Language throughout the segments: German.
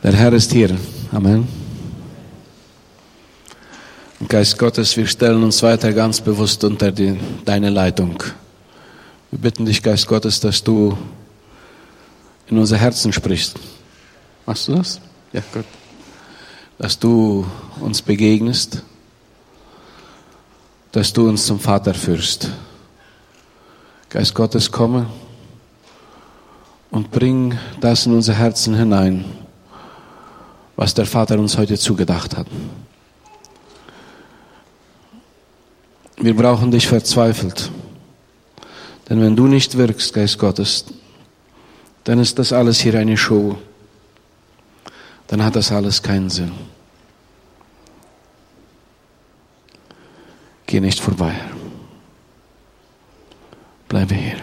Der Herr ist hier. Amen. Geist Gottes, wir stellen uns weiter ganz bewusst unter die, deine Leitung. Wir bitten dich, Geist Gottes, dass du in unser Herzen sprichst. Machst du das? Ja, gut. Dass du uns begegnest, dass du uns zum Vater führst. Geist Gottes, komme und bring das in unser Herzen hinein, was der Vater uns heute zugedacht hat. Wir brauchen dich verzweifelt. Denn wenn du nicht wirkst, Geist Gottes, dann ist das alles hier eine Show. Dann hat das alles keinen Sinn. Geh nicht vorbei. Bleibe hier.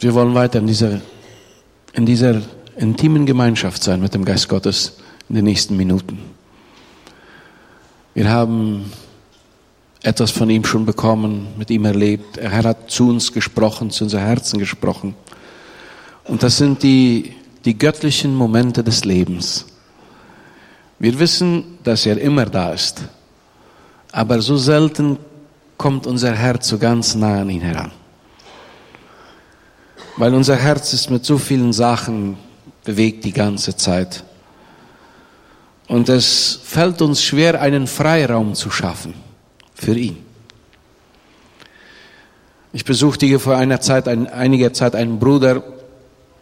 Wir wollen weiter in dieser, in dieser intimen Gemeinschaft sein mit dem Geist Gottes in den nächsten Minuten. Wir haben etwas von ihm schon bekommen, mit ihm erlebt. Er hat zu uns gesprochen, zu unser Herzen gesprochen. Und das sind die, die göttlichen Momente des Lebens. Wir wissen, dass er immer da ist. Aber so selten kommt unser Herz so ganz nah an ihn heran. Weil unser Herz ist mit so vielen Sachen bewegt die ganze Zeit. Und es fällt uns schwer, einen Freiraum zu schaffen für ihn. Ich besuchte hier vor einer Zeit, ein, einiger Zeit einen Bruder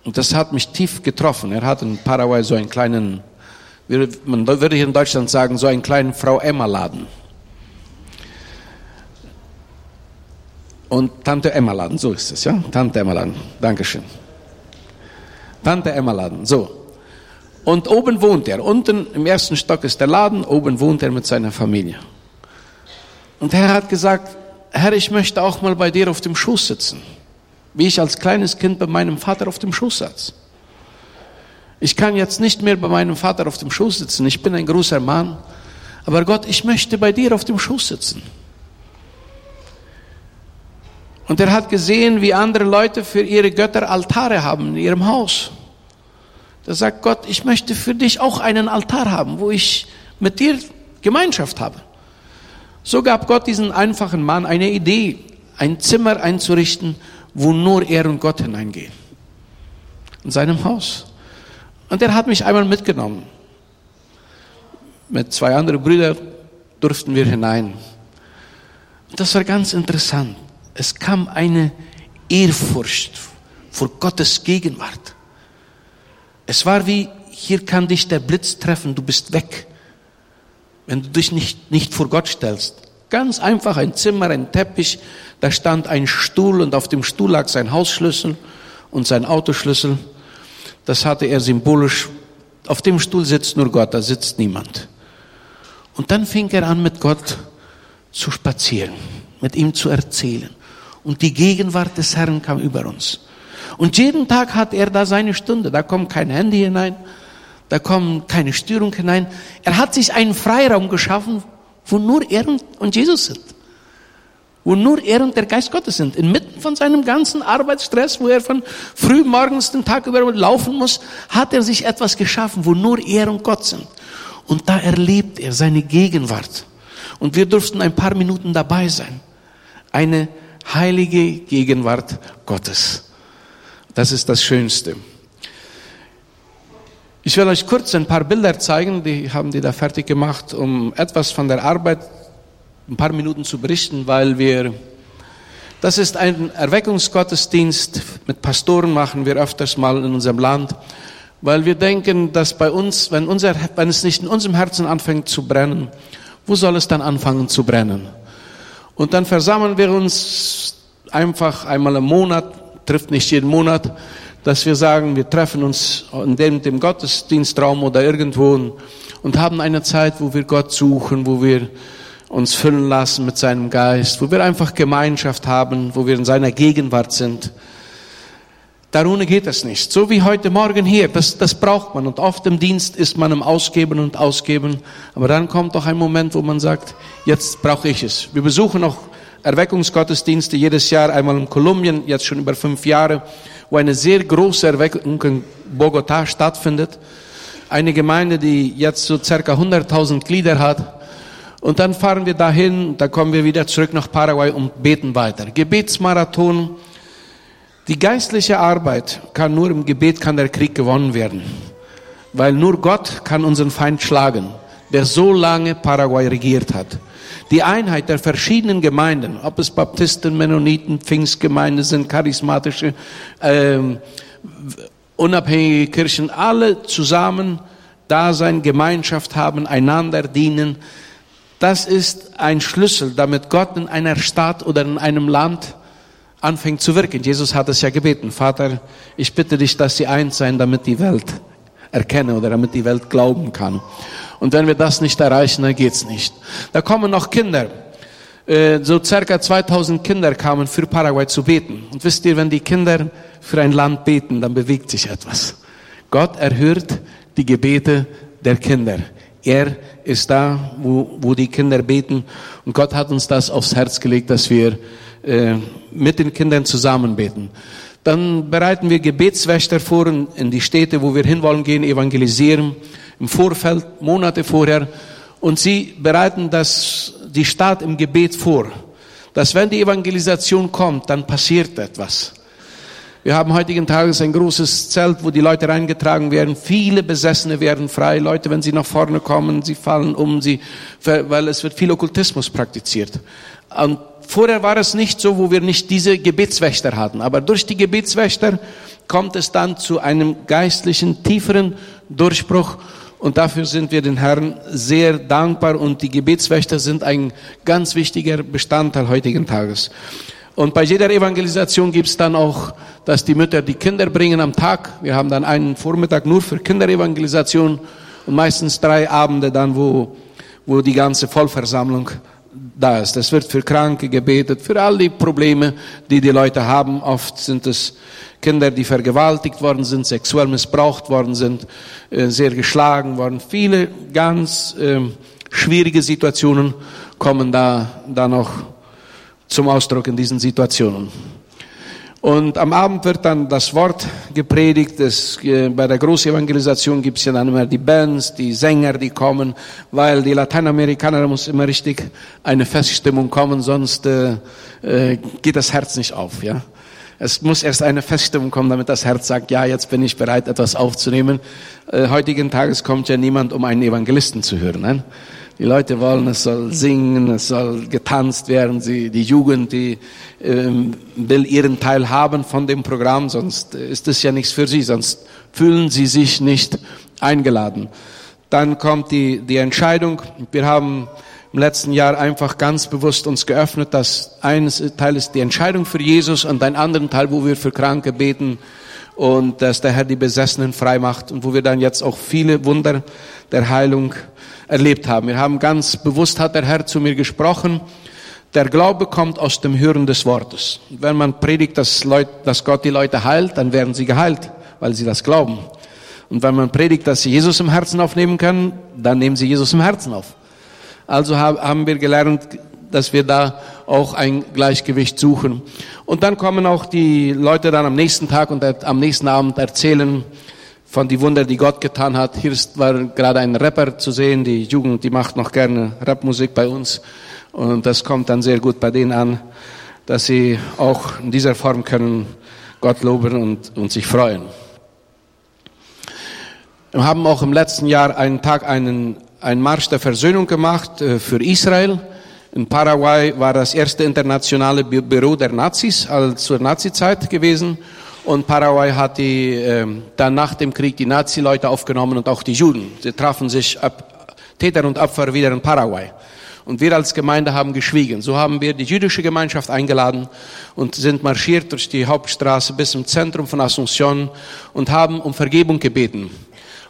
und das hat mich tief getroffen. Er hat in Paraguay so einen kleinen, man würde hier in Deutschland sagen, so einen kleinen Frau Emma Laden. Und Tante Emma Laden, so ist es, ja? Tante Emma Laden, Dankeschön. Tante Emma Laden, so. Und oben wohnt er. Unten im ersten Stock ist der Laden, oben wohnt er mit seiner Familie. Und der Herr hat gesagt, Herr, ich möchte auch mal bei dir auf dem Schoß sitzen, wie ich als kleines Kind bei meinem Vater auf dem Schoß saß. Ich kann jetzt nicht mehr bei meinem Vater auf dem Schoß sitzen, ich bin ein großer Mann, aber Gott, ich möchte bei dir auf dem Schoß sitzen. Und er hat gesehen, wie andere Leute für ihre Götter Altare haben in ihrem Haus. Da sagt Gott, ich möchte für dich auch einen Altar haben, wo ich mit dir Gemeinschaft habe. So gab Gott diesen einfachen Mann eine Idee, ein Zimmer einzurichten, wo nur er und Gott hineingehen. In seinem Haus. Und er hat mich einmal mitgenommen. Mit zwei anderen Brüdern durften wir hinein. Das war ganz interessant. Es kam eine Ehrfurcht vor Gottes Gegenwart. Es war wie, hier kann dich der Blitz treffen, du bist weg wenn du dich nicht, nicht vor Gott stellst. Ganz einfach ein Zimmer, ein Teppich, da stand ein Stuhl und auf dem Stuhl lag sein Hausschlüssel und sein Autoschlüssel. Das hatte er symbolisch. Auf dem Stuhl sitzt nur Gott, da sitzt niemand. Und dann fing er an, mit Gott zu spazieren, mit ihm zu erzählen. Und die Gegenwart des Herrn kam über uns. Und jeden Tag hat er da seine Stunde. Da kommt kein Handy hinein, da kommt keine Störung hinein. Er hat sich einen Freiraum geschaffen, wo nur er und Jesus sind. Wo nur er und der Geist Gottes sind. Inmitten von seinem ganzen Arbeitsstress, wo er von früh morgens den Tag über laufen muss, hat er sich etwas geschaffen, wo nur er und Gott sind. Und da erlebt er seine Gegenwart. Und wir durften ein paar Minuten dabei sein. Eine heilige Gegenwart Gottes. Das ist das Schönste. Ich will euch kurz ein paar Bilder zeigen, die haben die da fertig gemacht, um etwas von der Arbeit ein paar Minuten zu berichten, weil wir, das ist ein Erweckungsgottesdienst, mit Pastoren machen wir öfters mal in unserem Land, weil wir denken, dass bei uns, wenn, unser, wenn es nicht in unserem Herzen anfängt zu brennen, wo soll es dann anfangen zu brennen? Und dann versammeln wir uns einfach einmal im Monat, trifft nicht jeden Monat, dass wir sagen, wir treffen uns in dem, dem Gottesdienstraum oder irgendwo und haben eine Zeit, wo wir Gott suchen, wo wir uns füllen lassen mit seinem Geist, wo wir einfach Gemeinschaft haben, wo wir in seiner Gegenwart sind. Darunter geht es nicht. So wie heute Morgen hier, das, das braucht man. Und oft im Dienst ist man im Ausgeben und Ausgeben. Aber dann kommt doch ein Moment, wo man sagt, jetzt brauche ich es. Wir besuchen noch Erweckungsgottesdienste jedes Jahr, einmal in Kolumbien, jetzt schon über fünf Jahre, wo eine sehr große Erweckung in Bogotá stattfindet. Eine Gemeinde, die jetzt so circa 100.000 Glieder hat. Und dann fahren wir dahin, da kommen wir wieder zurück nach Paraguay und beten weiter. Gebetsmarathon. Die geistliche Arbeit kann nur im Gebet, kann der Krieg gewonnen werden. Weil nur Gott kann unseren Feind schlagen, der so lange Paraguay regiert hat. Die Einheit der verschiedenen Gemeinden, ob es Baptisten, Mennoniten, Pfingstgemeinde sind, charismatische, ähm, unabhängige Kirchen, alle zusammen da sein, Gemeinschaft haben, einander dienen. Das ist ein Schlüssel, damit Gott in einer Stadt oder in einem Land anfängt zu wirken. Jesus hat es ja gebeten. Vater, ich bitte dich, dass sie eins sein, damit die Welt erkenne oder damit die Welt glauben kann. Und wenn wir das nicht erreichen, dann geht's nicht. Da kommen noch Kinder. Äh, so circa 2000 Kinder kamen für Paraguay zu beten. Und wisst ihr, wenn die Kinder für ein Land beten, dann bewegt sich etwas. Gott erhört die Gebete der Kinder. Er ist da, wo, wo die Kinder beten. Und Gott hat uns das aufs Herz gelegt, dass wir äh, mit den Kindern zusammen beten. Dann bereiten wir Gebetswächter vor in die Städte, wo wir hinwollen gehen, evangelisieren im Vorfeld, Monate vorher. Und sie bereiten das, die Stadt im Gebet vor, dass wenn die Evangelisation kommt, dann passiert etwas. Wir haben heutigen Tages ein großes Zelt, wo die Leute reingetragen werden. Viele Besessene werden frei. Leute, wenn sie nach vorne kommen, sie fallen um, sie, weil es wird viel Okkultismus praktiziert. Und vorher war es nicht so, wo wir nicht diese Gebetswächter hatten. Aber durch die Gebetswächter kommt es dann zu einem geistlichen, tieferen Durchbruch. Und dafür sind wir den Herrn sehr dankbar. Und die Gebetswächter sind ein ganz wichtiger Bestandteil heutigen Tages. Und bei jeder Evangelisation gibt es dann auch, dass die Mütter die Kinder bringen am Tag. Wir haben dann einen Vormittag nur für Kinderevangelisation und meistens drei Abende dann, wo, wo die ganze Vollversammlung da ist. Es wird für Kranke gebetet, für all die Probleme, die die Leute haben. Oft sind es Kinder, die vergewaltigt worden sind, sexuell missbraucht worden sind, äh, sehr geschlagen worden. Viele ganz äh, schwierige Situationen kommen da, da noch zum Ausdruck in diesen Situationen. Und am Abend wird dann das Wort gepredigt. Es, äh, bei der Großevangelisation gibt es ja dann immer die Bands, die Sänger, die kommen, weil die Lateinamerikaner da muss immer richtig eine Feststimmung kommen, sonst äh, äh, geht das Herz nicht auf. Ja, es muss erst eine Feststimmung kommen, damit das Herz sagt, ja, jetzt bin ich bereit, etwas aufzunehmen. Äh, heutigen Tages kommt ja niemand, um einen Evangelisten zu hören. Nein? Die Leute wollen, es soll singen, es soll getanzt werden. Sie, die Jugend, die ähm, will ihren Teil haben von dem Programm, sonst ist es ja nichts für sie, sonst fühlen sie sich nicht eingeladen. Dann kommt die, die Entscheidung. Wir haben im letzten Jahr einfach ganz bewusst uns geöffnet, dass ein Teil ist die Entscheidung für Jesus und ein anderen Teil, wo wir für Kranke beten und dass der Herr die Besessenen frei macht und wo wir dann jetzt auch viele Wunder der Heilung erlebt haben. Wir haben ganz bewusst, hat der Herr zu mir gesprochen, der Glaube kommt aus dem Hören des Wortes. Wenn man predigt, dass, Leute, dass Gott die Leute heilt, dann werden sie geheilt, weil sie das glauben. Und wenn man predigt, dass sie Jesus im Herzen aufnehmen können, dann nehmen sie Jesus im Herzen auf. Also haben wir gelernt, dass wir da auch ein Gleichgewicht suchen. Und dann kommen auch die Leute dann am nächsten Tag und am nächsten Abend erzählen, von die Wunder, die Gott getan hat. Hier ist, war gerade ein Rapper zu sehen, die Jugend, die macht noch gerne Rapmusik bei uns. Und das kommt dann sehr gut bei denen an, dass sie auch in dieser Form können Gott loben und, und sich freuen. Wir haben auch im letzten Jahr einen Tag einen, einen Marsch der Versöhnung gemacht äh, für Israel. In Paraguay war das erste internationale Büro der Nazis als zur Nazizeit gewesen. Und Paraguay hat die, äh, dann nach dem Krieg die Nazi-Leute aufgenommen und auch die Juden. Sie trafen sich ab, Täter und Opfer wieder in Paraguay. Und wir als Gemeinde haben geschwiegen. So haben wir die jüdische Gemeinschaft eingeladen und sind marschiert durch die Hauptstraße bis zum Zentrum von Asunción und haben um Vergebung gebeten.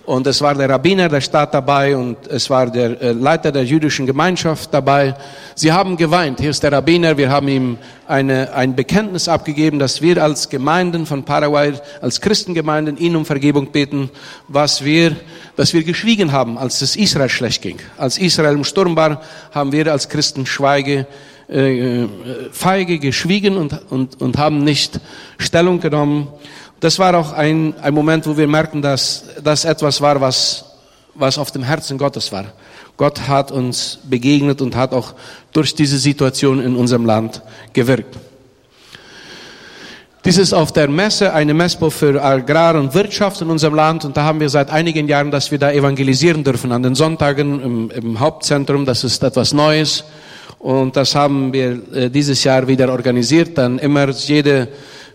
Und es war der Rabbiner der Stadt dabei und es war der äh, Leiter der jüdischen Gemeinschaft dabei. Sie haben geweint. Hier ist der Rabbiner. Wir haben ihm eine, ein Bekenntnis abgegeben, dass wir als Gemeinden von Paraguay, als Christengemeinden, ihn um Vergebung beten, was wir, dass wir geschwiegen haben, als es Israel schlecht ging. Als Israel im Sturm war, haben wir als Christen Schweige, äh, äh, feige geschwiegen und, und, und haben nicht Stellung genommen. Das war auch ein, ein Moment, wo wir merken, dass das etwas war, was, was auf dem Herzen Gottes war. Gott hat uns begegnet und hat auch durch diese Situation in unserem Land gewirkt. Dies ist auf der Messe eine Messbau für Agrar und Wirtschaft in unserem Land und da haben wir seit einigen Jahren, dass wir da evangelisieren dürfen an den Sonntagen im, im Hauptzentrum. Das ist etwas Neues und das haben wir äh, dieses Jahr wieder organisiert. Dann immer jede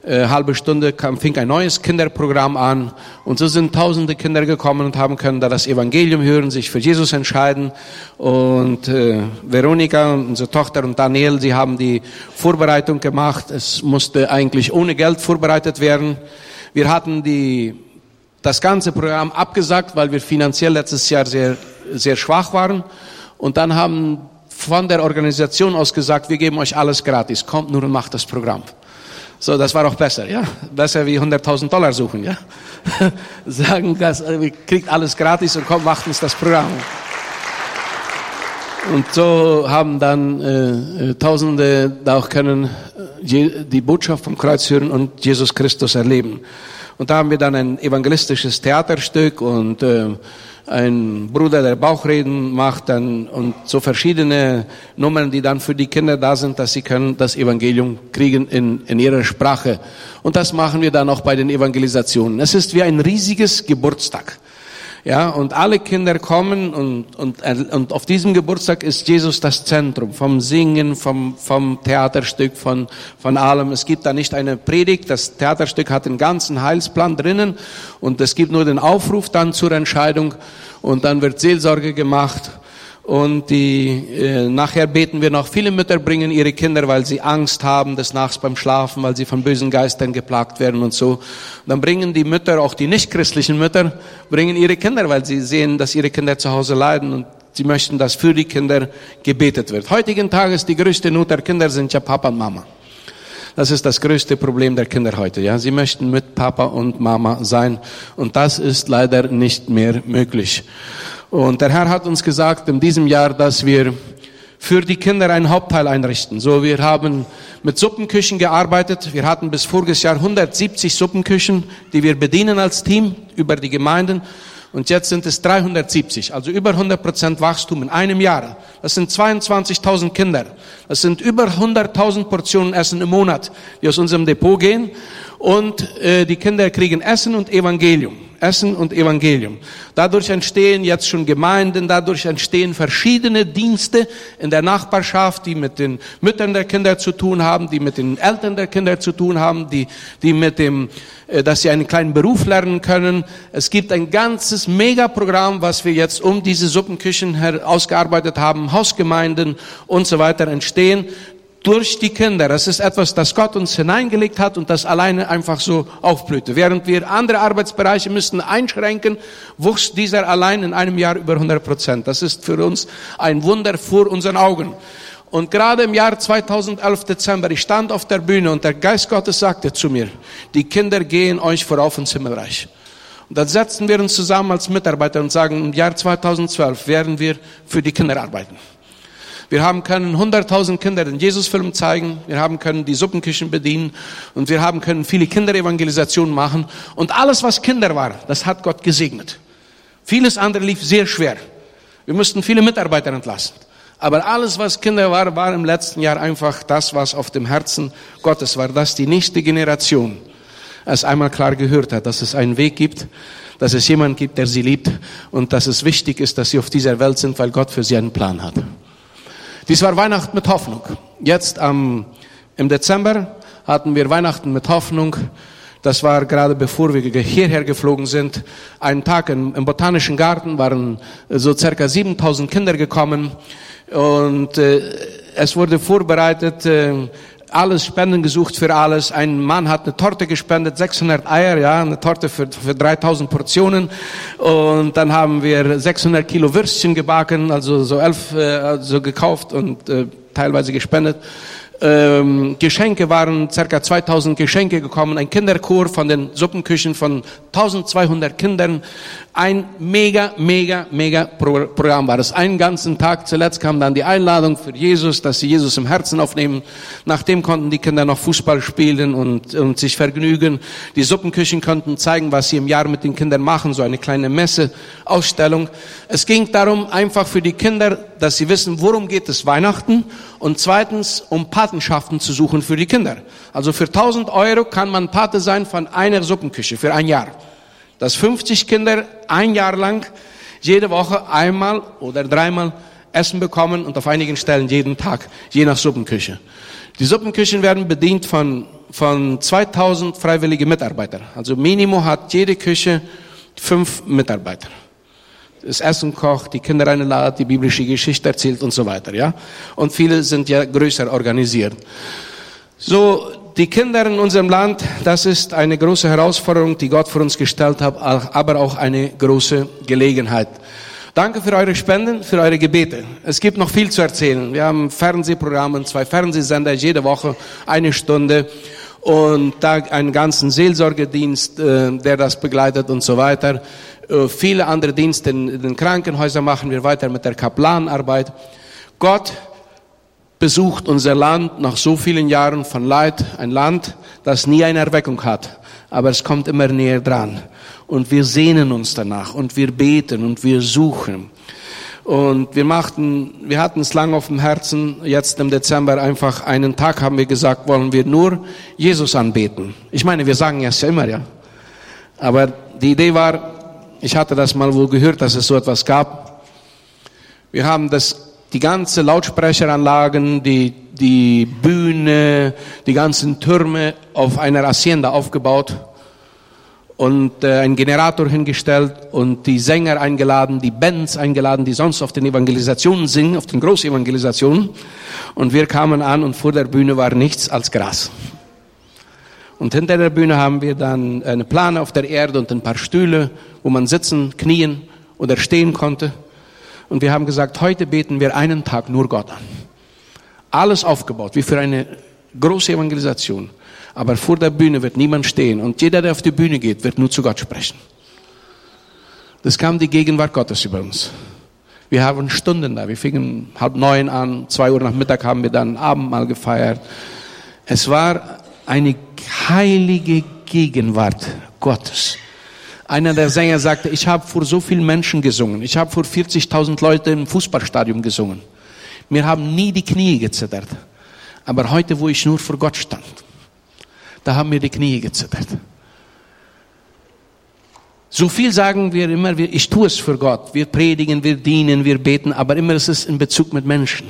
äh, halbe Stunde kam, fing ein neues Kinderprogramm an und so sind tausende Kinder gekommen und haben können da das Evangelium hören, sich für Jesus entscheiden und äh, Veronika, unsere Tochter und Daniel, sie haben die Vorbereitung gemacht. Es musste eigentlich ohne Geld vorbereitet werden. Wir hatten die das ganze Programm abgesagt, weil wir finanziell letztes Jahr sehr sehr schwach waren und dann haben von der Organisation aus gesagt, wir geben euch alles gratis, kommt nur und macht das Programm. So, das war auch besser, ja. Besser wie 100.000 Dollar suchen, ja. Sagen, ihr äh, kriegt alles gratis und kommt, macht uns das Programm. Und so haben dann äh, äh Tausende da auch können äh, die Botschaft vom Kreuz hören und Jesus Christus erleben. Und da haben wir dann ein evangelistisches Theaterstück und äh, ein Bruder, der Bauchreden macht dann, und so verschiedene Nummern, die dann für die Kinder da sind, dass sie können das Evangelium kriegen in, in ihrer Sprache. Und das machen wir dann auch bei den Evangelisationen. Es ist wie ein riesiges Geburtstag. Ja, und alle Kinder kommen und, und, und auf diesem Geburtstag ist Jesus das Zentrum vom Singen, vom, vom Theaterstück, von, von allem. Es gibt da nicht eine Predigt, das Theaterstück hat den ganzen Heilsplan drinnen und es gibt nur den Aufruf dann zur Entscheidung und dann wird Seelsorge gemacht und die, äh, nachher beten wir noch, viele Mütter bringen ihre Kinder, weil sie Angst haben des Nachts beim Schlafen, weil sie von bösen Geistern geplagt werden und so. Und dann bringen die Mütter, auch die nichtchristlichen Mütter, bringen ihre Kinder, weil sie sehen, dass ihre Kinder zu Hause leiden und sie möchten, dass für die Kinder gebetet wird. Heutigen Tages die größte Not der Kinder sind ja Papa und Mama. Das ist das größte Problem der Kinder heute. Ja, sie möchten mit Papa und Mama sein und das ist leider nicht mehr möglich. Und der Herr hat uns gesagt in diesem Jahr, dass wir für die Kinder einen Hauptteil einrichten. So, wir haben mit Suppenküchen gearbeitet. Wir hatten bis voriges Jahr 170 Suppenküchen, die wir bedienen als Team über die Gemeinden. Und jetzt sind es 370, also über 100 Prozent Wachstum in einem Jahr. Das sind 22.000 Kinder. Das sind über 100.000 Portionen Essen im Monat, die aus unserem Depot gehen. Und äh, die Kinder kriegen Essen und Evangelium. Essen und Evangelium. Dadurch entstehen jetzt schon Gemeinden, dadurch entstehen verschiedene Dienste in der Nachbarschaft, die mit den Müttern der Kinder zu tun haben, die mit den Eltern der Kinder zu tun haben, die, die mit dem, äh, dass sie einen kleinen Beruf lernen können. Es gibt ein ganzes Megaprogramm, was wir jetzt um diese Suppenküchen ausgearbeitet haben, Hausgemeinden und so weiter entstehen durch die Kinder. Das ist etwas, das Gott uns hineingelegt hat und das alleine einfach so aufblühte. Während wir andere Arbeitsbereiche müssten einschränken, wuchs dieser allein in einem Jahr über 100 Prozent. Das ist für uns ein Wunder vor unseren Augen. Und gerade im Jahr 2011 Dezember, ich stand auf der Bühne und der Geist Gottes sagte zu mir, die Kinder gehen euch vorauf ins Himmelreich. Und dann setzten wir uns zusammen als Mitarbeiter und sagen, im Jahr 2012 werden wir für die Kinder arbeiten. Wir haben können 100.000 Kinder den Jesusfilm zeigen. Wir haben können die Suppenküchen bedienen. Und wir haben können viele Kinderevangelisationen machen. Und alles, was Kinder war, das hat Gott gesegnet. Vieles andere lief sehr schwer. Wir mussten viele Mitarbeiter entlassen. Aber alles, was Kinder war, war im letzten Jahr einfach das, was auf dem Herzen Gottes war, dass die nächste Generation es einmal klar gehört hat, dass es einen Weg gibt, dass es jemanden gibt, der sie liebt und dass es wichtig ist, dass sie auf dieser Welt sind, weil Gott für sie einen Plan hat. Dies war Weihnachten mit Hoffnung. Jetzt am, im Dezember hatten wir Weihnachten mit Hoffnung. Das war gerade bevor wir hierher geflogen sind. Einen Tag im, im Botanischen Garten waren so circa 7000 Kinder gekommen und äh, es wurde vorbereitet. Äh, alles Spenden gesucht für alles. Ein Mann hat eine Torte gespendet, 600 Eier, ja, eine Torte für, für 3000 Portionen. Und dann haben wir 600 Kilo Würstchen gebacken, also so elf, äh, so gekauft und äh, teilweise gespendet. Ähm, Geschenke waren, circa 2000 Geschenke gekommen, ein Kinderchor von den Suppenküchen von 1200 Kindern. Ein mega, mega, mega Pro Programm war es. Einen ganzen Tag. Zuletzt kam dann die Einladung für Jesus, dass sie Jesus im Herzen aufnehmen. Nachdem konnten die Kinder noch Fußball spielen und, und sich vergnügen. Die Suppenküchen konnten zeigen, was sie im Jahr mit den Kindern machen, so eine kleine Messe, Ausstellung. Es ging darum, einfach für die Kinder, dass sie wissen, worum geht es Weihnachten und zweitens, um Patenschaften zu suchen für die Kinder. Also für 1000 Euro kann man Pate sein von einer Suppenküche für ein Jahr. Dass 50 Kinder ein Jahr lang jede Woche einmal oder dreimal Essen bekommen und auf einigen Stellen jeden Tag, je nach Suppenküche. Die Suppenküchen werden bedient von, von 2000 freiwillige Mitarbeiter. Also Minimo hat jede Küche fünf Mitarbeiter das Essen kocht, die Kinder einladet, die biblische Geschichte erzählt und so weiter, ja. Und viele sind ja größer organisiert. So, die Kinder in unserem Land, das ist eine große Herausforderung, die Gott für uns gestellt hat, aber auch eine große Gelegenheit. Danke für eure Spenden, für eure Gebete. Es gibt noch viel zu erzählen. Wir haben Fernsehprogramme, zwei Fernsehsender, jede Woche eine Stunde und da einen ganzen Seelsorgedienst, äh, der das begleitet und so weiter. Äh, viele andere Dienste in den Krankenhäusern machen wir weiter mit der Kaplanarbeit. Gott besucht unser Land nach so vielen Jahren von Leid, ein Land, das nie eine Erweckung hat, aber es kommt immer näher dran. Und wir sehnen uns danach und wir beten und wir suchen. Und wir machten, wir hatten es lang auf dem Herzen, jetzt im Dezember einfach einen Tag haben wir gesagt, wollen wir nur Jesus anbeten. Ich meine, wir sagen es ja immer, ja. Aber die Idee war, ich hatte das mal wohl gehört, dass es so etwas gab. Wir haben das, die ganze Lautsprecheranlagen, die, die Bühne, die ganzen Türme auf einer Hacienda aufgebaut und äh, einen Generator hingestellt und die Sänger eingeladen, die Bands eingeladen, die sonst auf den Evangelisationen singen, auf den Großevangelisationen. Und wir kamen an und vor der Bühne war nichts als Gras. Und hinter der Bühne haben wir dann eine Plane auf der Erde und ein paar Stühle, wo man sitzen, knien oder stehen konnte. Und wir haben gesagt, heute beten wir einen Tag nur Gott an. Alles aufgebaut, wie für eine große Evangelisation. Aber vor der Bühne wird niemand stehen. Und jeder, der auf die Bühne geht, wird nur zu Gott sprechen. Das kam die Gegenwart Gottes über uns. Wir haben Stunden da. Wir fingen halb neun an, zwei Uhr nach Mittag haben wir dann Abendmahl gefeiert. Es war eine heilige Gegenwart Gottes. Einer der Sänger sagte, ich habe vor so vielen Menschen gesungen. Ich habe vor 40.000 Leuten im Fußballstadion gesungen. Mir haben nie die Knie gezittert. Aber heute, wo ich nur vor Gott stand, da haben mir die Knie gezittert. So viel sagen wir immer, ich tue es für Gott. Wir predigen, wir dienen, wir beten, aber immer ist es in Bezug mit Menschen.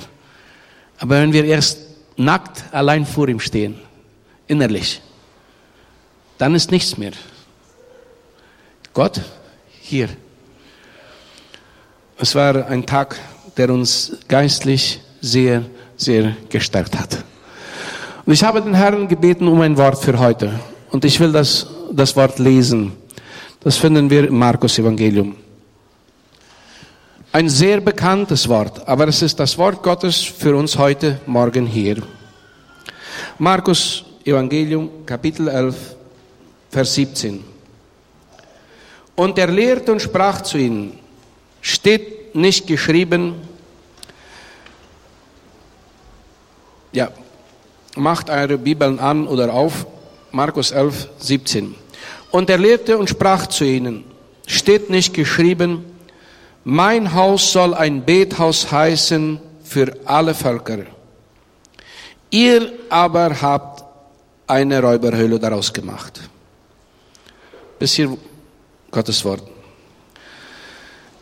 Aber wenn wir erst nackt allein vor ihm stehen, innerlich, dann ist nichts mehr. Gott, hier. Es war ein Tag, der uns geistlich sehr, sehr gestärkt hat. Und ich habe den Herrn gebeten um ein Wort für heute. Und ich will das, das Wort lesen. Das finden wir im Markus Evangelium. Ein sehr bekanntes Wort, aber es ist das Wort Gottes für uns heute Morgen hier. Markus Evangelium, Kapitel 11, Vers 17. Und er lehrte und sprach zu ihnen, steht nicht geschrieben, ja, macht eure Bibeln an oder auf, Markus 11, 17. Und er lehrte und sprach zu ihnen, steht nicht geschrieben, mein Haus soll ein Bethaus heißen für alle Völker. Ihr aber habt eine Räuberhöhle daraus gemacht. Bis hier Gottes Wort.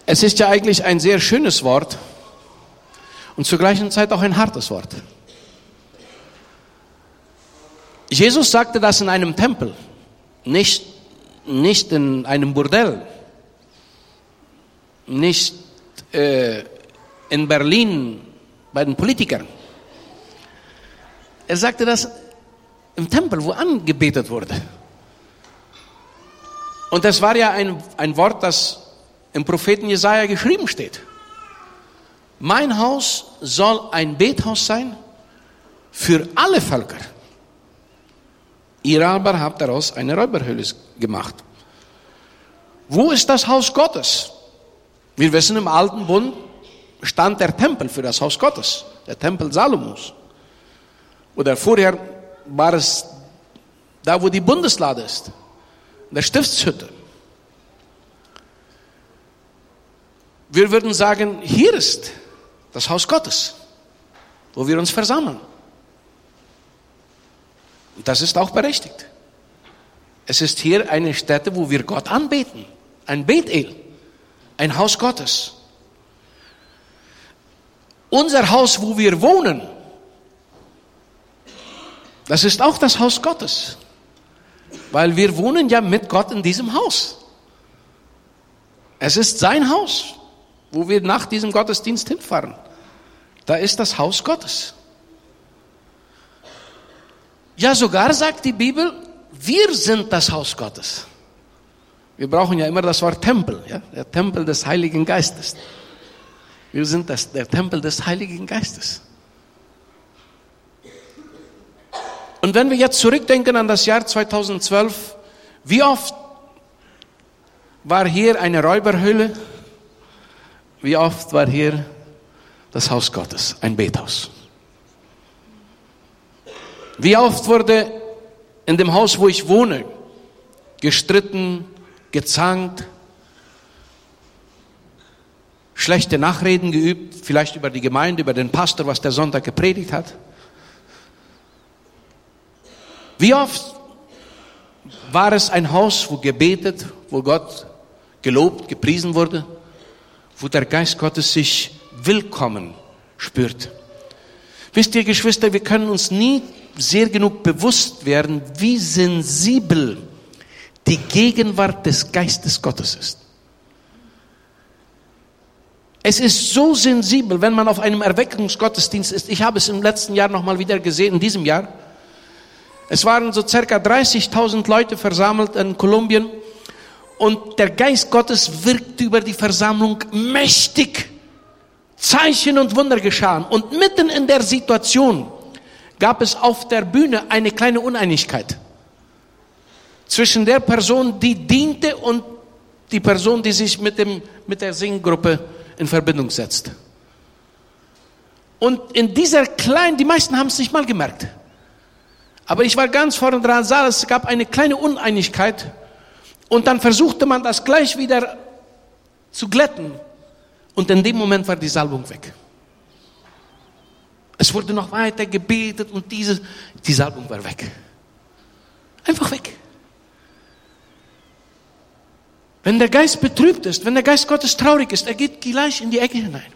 Es ist ja eigentlich ein sehr schönes Wort und zur gleichen Zeit auch ein hartes Wort. Jesus sagte das in einem Tempel, nicht, nicht in einem Bordell, nicht äh, in Berlin bei den Politikern. Er sagte das im Tempel, wo angebetet wurde. Und das war ja ein, ein Wort, das im Propheten Jesaja geschrieben steht. Mein Haus soll ein Bethaus sein für alle Völker. Ihr aber habt daraus eine Räuberhöhle gemacht. Wo ist das Haus Gottes? Wir wissen, im Alten Bund stand der Tempel für das Haus Gottes, der Tempel Salomos. Oder vorher war es da, wo die Bundeslade ist, in der Stiftshütte. Wir würden sagen, hier ist das Haus Gottes, wo wir uns versammeln. Und das ist auch berechtigt. Es ist hier eine Stätte, wo wir Gott anbeten. Ein Bethel. Ein Haus Gottes. Unser Haus, wo wir wohnen, das ist auch das Haus Gottes. Weil wir wohnen ja mit Gott in diesem Haus. Es ist sein Haus, wo wir nach diesem Gottesdienst hinfahren. Da ist das Haus Gottes. Ja, sogar sagt die Bibel, wir sind das Haus Gottes. Wir brauchen ja immer das Wort Tempel, ja? der Tempel des Heiligen Geistes. Wir sind das, der Tempel des Heiligen Geistes. Und wenn wir jetzt zurückdenken an das Jahr 2012, wie oft war hier eine Räuberhöhle? Wie oft war hier das Haus Gottes, ein Bethaus? Wie oft wurde in dem Haus, wo ich wohne, gestritten, gezankt, schlechte Nachreden geübt, vielleicht über die Gemeinde, über den Pastor, was der Sonntag gepredigt hat. Wie oft war es ein Haus, wo gebetet, wo Gott gelobt, gepriesen wurde, wo der Geist Gottes sich willkommen spürt. Wisst ihr, Geschwister, wir können uns nie sehr genug bewusst werden, wie sensibel die Gegenwart des Geistes Gottes ist. Es ist so sensibel, wenn man auf einem Erweckungsgottesdienst ist. Ich habe es im letzten Jahr noch mal wieder gesehen, in diesem Jahr. Es waren so circa 30.000 Leute versammelt in Kolumbien und der Geist Gottes wirkte über die Versammlung mächtig. Zeichen und Wunder geschahen und mitten in der Situation gab es auf der Bühne eine kleine Uneinigkeit zwischen der Person, die diente und die Person, die sich mit, dem, mit der Singgruppe in Verbindung setzt. Und in dieser kleinen, die meisten haben es nicht mal gemerkt. Aber ich war ganz vorne dran, sah, es gab eine kleine Uneinigkeit und dann versuchte man das gleich wieder zu glätten. Und in dem Moment war die Salbung weg. Es wurde noch weiter gebetet und diese, die Salbung war weg. Einfach weg. Wenn der Geist betrübt ist, wenn der Geist Gottes traurig ist, er geht gleich in die Ecke hinein.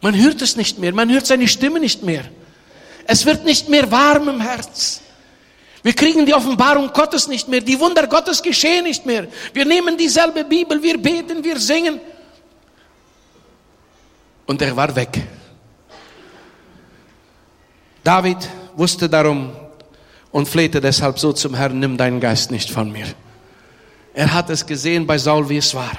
Man hört es nicht mehr, man hört seine Stimme nicht mehr. Es wird nicht mehr warm im Herz. Wir kriegen die Offenbarung Gottes nicht mehr, die Wunder Gottes geschehen nicht mehr. Wir nehmen dieselbe Bibel, wir beten, wir singen. Und er war weg. David wusste darum und flehte deshalb so zum Herrn, nimm deinen Geist nicht von mir. Er hat es gesehen bei Saul, wie es war.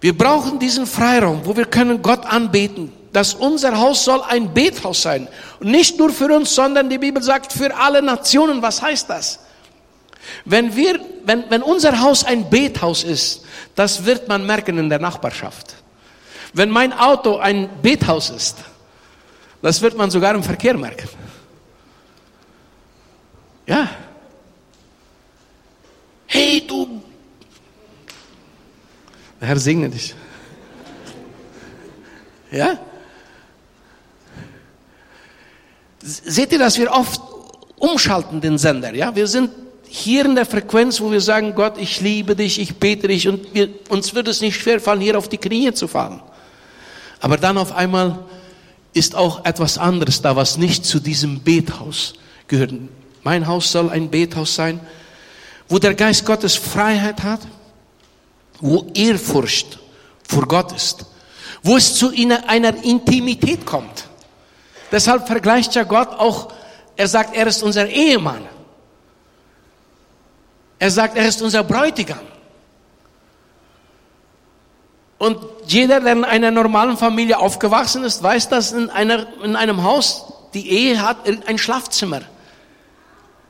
Wir brauchen diesen Freiraum, wo wir können Gott anbeten, dass unser Haus soll ein Bethaus sein. Und nicht nur für uns, sondern die Bibel sagt für alle Nationen. Was heißt das? Wenn wir, wenn, wenn unser Haus ein Bethaus ist, das wird man merken in der Nachbarschaft. Wenn mein Auto ein Bethaus ist, das wird man sogar im Verkehr merken. Ja. Hey, du. Der Herr segne dich. Ja? Seht ihr, dass wir oft umschalten den Sender, ja? Wir sind hier in der Frequenz, wo wir sagen, Gott, ich liebe dich, ich bete dich und wir, uns wird es nicht schwerfallen, hier auf die Knie zu fallen. Aber dann auf einmal ist auch etwas anderes da, was nicht zu diesem Bethaus gehört. Mein Haus soll ein Bethaus sein, wo der Geist Gottes Freiheit hat, wo Ehrfurcht vor Gott ist, wo es zu einer Intimität kommt. Deshalb vergleicht ja Gott auch, er sagt, er ist unser Ehemann. Er sagt, er ist unser Bräutigam. Und jeder, der in einer normalen Familie aufgewachsen ist, weiß, dass in, einer, in einem Haus die Ehe hat ein Schlafzimmer.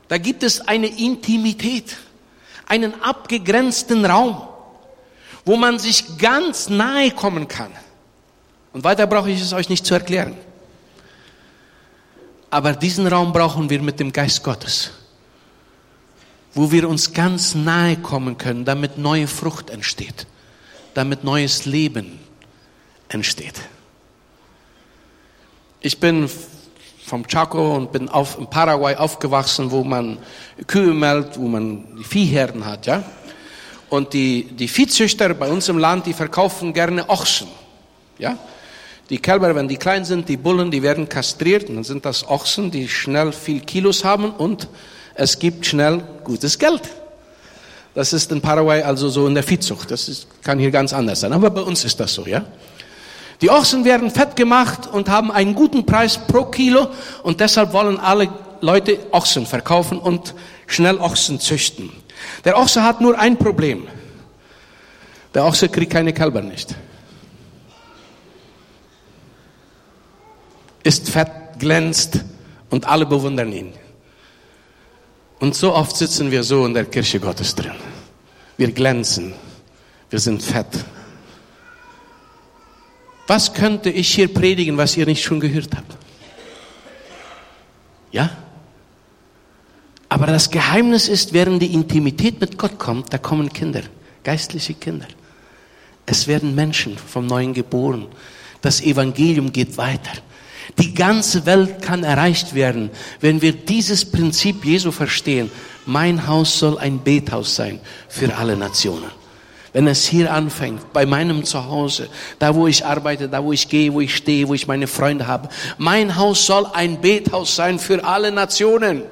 Da gibt es eine Intimität, einen abgegrenzten Raum, wo man sich ganz nahe kommen kann. Und weiter brauche ich es euch nicht zu erklären. Aber diesen Raum brauchen wir mit dem Geist Gottes, wo wir uns ganz nahe kommen können, damit neue Frucht entsteht, damit neues Leben entsteht. Ich bin vom Chaco und bin auf, in Paraguay aufgewachsen, wo man Kühe meldet, wo man Viehherden hat, ja. Und die, die Viehzüchter bei uns im Land, die verkaufen gerne Ochsen, ja. Die Kälber, wenn die klein sind, die Bullen, die werden kastriert und dann sind das Ochsen, die schnell viel Kilos haben und es gibt schnell gutes Geld. Das ist in Paraguay also so in der Viehzucht. Das ist, kann hier ganz anders sein. Aber bei uns ist das so, ja. Die Ochsen werden fett gemacht und haben einen guten Preis pro Kilo und deshalb wollen alle Leute Ochsen verkaufen und schnell Ochsen züchten. Der Ochse hat nur ein Problem. Der Ochse kriegt keine Kälber nicht. Ist fett, glänzt und alle bewundern ihn. Und so oft sitzen wir so in der Kirche Gottes drin. Wir glänzen. Wir sind fett. Was könnte ich hier predigen, was ihr nicht schon gehört habt? Ja? Aber das Geheimnis ist, während die Intimität mit Gott kommt, da kommen Kinder, geistliche Kinder. Es werden Menschen vom Neuen geboren. Das Evangelium geht weiter. Die ganze Welt kann erreicht werden, wenn wir dieses Prinzip Jesu verstehen. Mein Haus soll ein Bethaus sein für alle Nationen. Wenn es hier anfängt, bei meinem Zuhause, da wo ich arbeite, da wo ich gehe, wo ich stehe, wo ich meine Freunde habe. Mein Haus soll ein Bethaus sein für alle Nationen.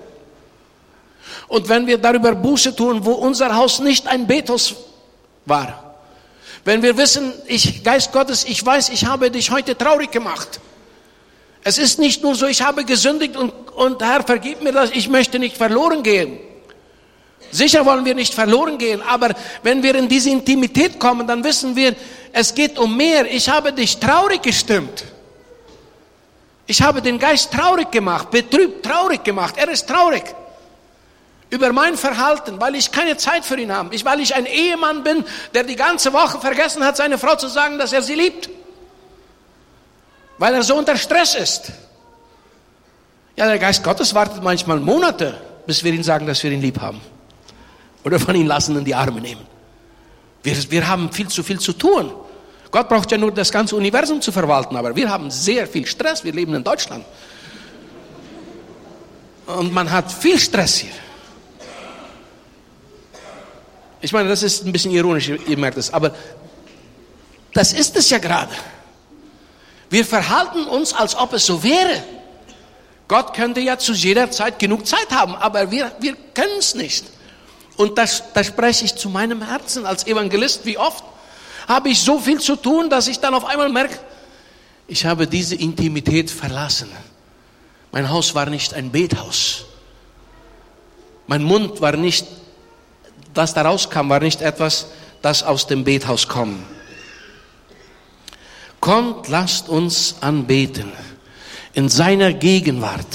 Und wenn wir darüber Buße tun, wo unser Haus nicht ein Bethaus war. Wenn wir wissen, ich, Geist Gottes, ich weiß, ich habe dich heute traurig gemacht. Es ist nicht nur so, ich habe gesündigt und, und Herr, vergib mir das, ich möchte nicht verloren gehen. Sicher wollen wir nicht verloren gehen, aber wenn wir in diese Intimität kommen, dann wissen wir, es geht um mehr. Ich habe dich traurig gestimmt. Ich habe den Geist traurig gemacht, betrübt, traurig gemacht. Er ist traurig über mein Verhalten, weil ich keine Zeit für ihn habe. Ich, weil ich ein Ehemann bin, der die ganze Woche vergessen hat, seine Frau zu sagen, dass er sie liebt. Weil er so unter Stress ist. Ja, der Geist Gottes wartet manchmal Monate, bis wir ihn sagen, dass wir ihn lieb haben oder von ihm lassen in die Arme nehmen. Wir, wir haben viel zu viel zu tun. Gott braucht ja nur das ganze Universum zu verwalten, aber wir haben sehr viel Stress. Wir leben in Deutschland. Und man hat viel Stress hier. Ich meine, das ist ein bisschen ironisch, ihr merkt es, aber das ist es ja gerade. Wir verhalten uns, als ob es so wäre. Gott könnte ja zu jeder Zeit genug Zeit haben, aber wir, wir können es nicht. Und das, das spreche ich zu meinem Herzen als Evangelist. Wie oft habe ich so viel zu tun, dass ich dann auf einmal merke, ich habe diese Intimität verlassen. Mein Haus war nicht ein Bethaus. Mein Mund war nicht, was da rauskam, war nicht etwas, das aus dem Bethaus kommt. Kommt, lasst uns anbeten. In seiner Gegenwart.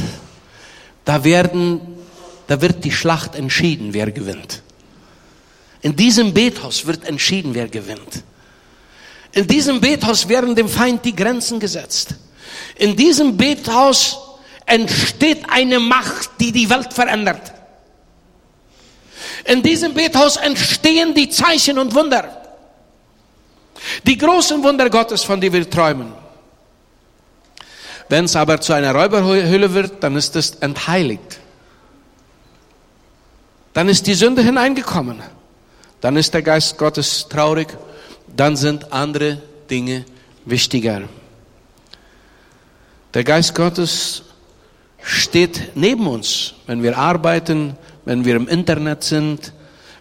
Da werden da wird die Schlacht entschieden, wer gewinnt. In diesem Bethaus wird entschieden, wer gewinnt. In diesem Bethaus werden dem Feind die Grenzen gesetzt. In diesem Bethaus entsteht eine Macht, die die Welt verändert. In diesem Bethaus entstehen die Zeichen und Wunder. Die großen Wunder Gottes, von denen wir träumen. Wenn es aber zu einer Räuberhülle wird, dann ist es entheiligt. Dann ist die Sünde hineingekommen. Dann ist der Geist Gottes traurig. Dann sind andere Dinge wichtiger. Der Geist Gottes steht neben uns, wenn wir arbeiten, wenn wir im Internet sind,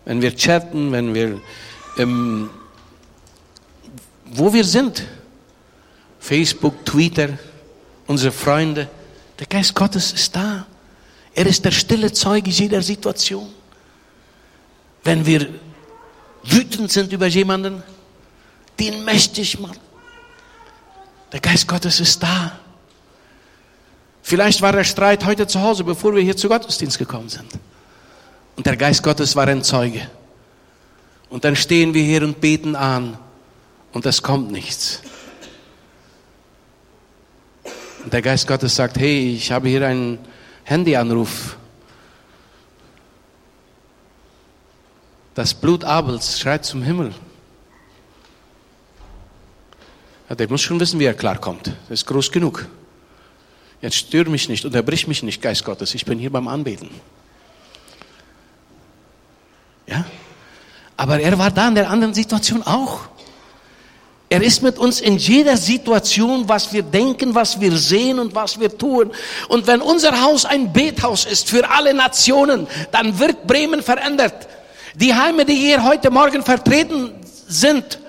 wenn wir chatten, wenn wir im, wo wir sind. Facebook, Twitter, unsere Freunde. Der Geist Gottes ist da. Er ist der stille Zeuge jeder Situation. Wenn wir wütend sind über jemanden, den möchte ich. Der Geist Gottes ist da. Vielleicht war der Streit heute zu Hause, bevor wir hier zu Gottesdienst gekommen sind. Und der Geist Gottes war ein Zeuge. Und dann stehen wir hier und beten an und es kommt nichts. Und der Geist Gottes sagt, hey, ich habe hier einen Handyanruf. Das Blut Abels schreit zum Himmel. Ja, der muss schon wissen, wie er klarkommt. Das ist groß genug. Jetzt stör mich nicht, unterbrich mich nicht, Geist Gottes. Ich bin hier beim Anbeten. Ja? Aber er war da in der anderen Situation auch. Er ist mit uns in jeder Situation, was wir denken, was wir sehen und was wir tun. Und wenn unser Haus ein Bethaus ist für alle Nationen, dann wird Bremen verändert. Die Heime, die hier heute Morgen vertreten sind,